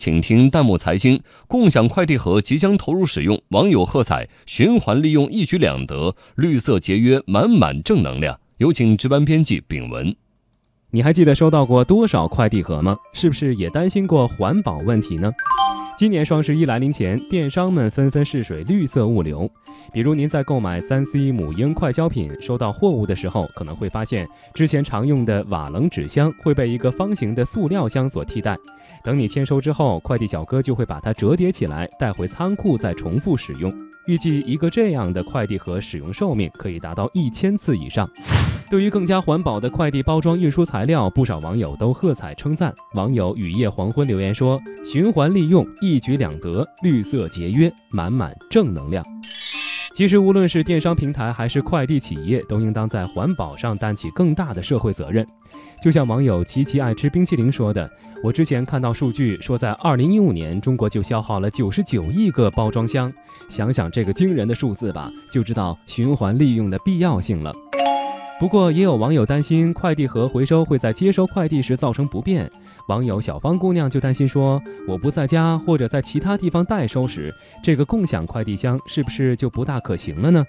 请听弹幕财经：共享快递盒即将投入使用，网友喝彩，循环利用一举两得，绿色节约满满正能量。有请值班编辑炳文。你还记得收到过多少快递盒吗？是不是也担心过环保问题呢？今年双十一来临前，电商们纷纷试水绿色物流。比如您在购买三 C 母婴快消品，收到货物的时候，可能会发现之前常用的瓦楞纸箱会被一个方形的塑料箱所替代。等你签收之后，快递小哥就会把它折叠起来带回仓库再重复使用。预计一个这样的快递盒使用寿命可以达到一千次以上。对于更加环保的快递包装运输材料，不少网友都喝彩称赞。网友雨夜黄昏留言说：“循环利用，一举两得，绿色节约，满满正能量。”其实，无论是电商平台还是快递企业，都应当在环保上担起更大的社会责任。就像网友琪琪爱吃冰淇淋说的：“我之前看到数据说，在2015年，中国就消耗了99亿个包装箱。想想这个惊人的数字吧，就知道循环利用的必要性了。”不过，也有网友担心快递盒回收会在接收快递时造成不便。网友小芳姑娘就担心说：“我不在家或者在其他地方代收时，这个共享快递箱是不是就不大可行了呢？”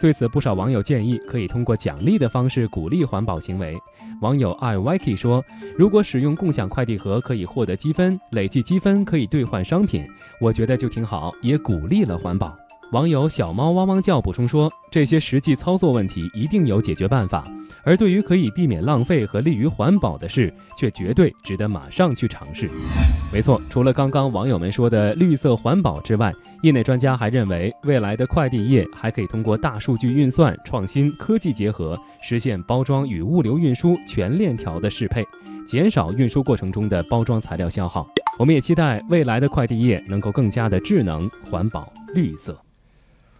对此，不少网友建议可以通过奖励的方式鼓励环保行为。网友 iYK 说：“如果使用共享快递盒可以获得积分，累计积分可以兑换商品，我觉得就挺好，也鼓励了环保。”网友小猫汪汪叫补充说：“这些实际操作问题一定有解决办法，而对于可以避免浪费和利于环保的事，却绝对值得马上去尝试。”没错，除了刚刚网友们说的绿色环保之外，业内专家还认为，未来的快递业还可以通过大数据运算、创新科技结合，实现包装与物流运输全链条的适配，减少运输过程中的包装材料消耗。我们也期待未来的快递业能够更加的智能、环保、绿色。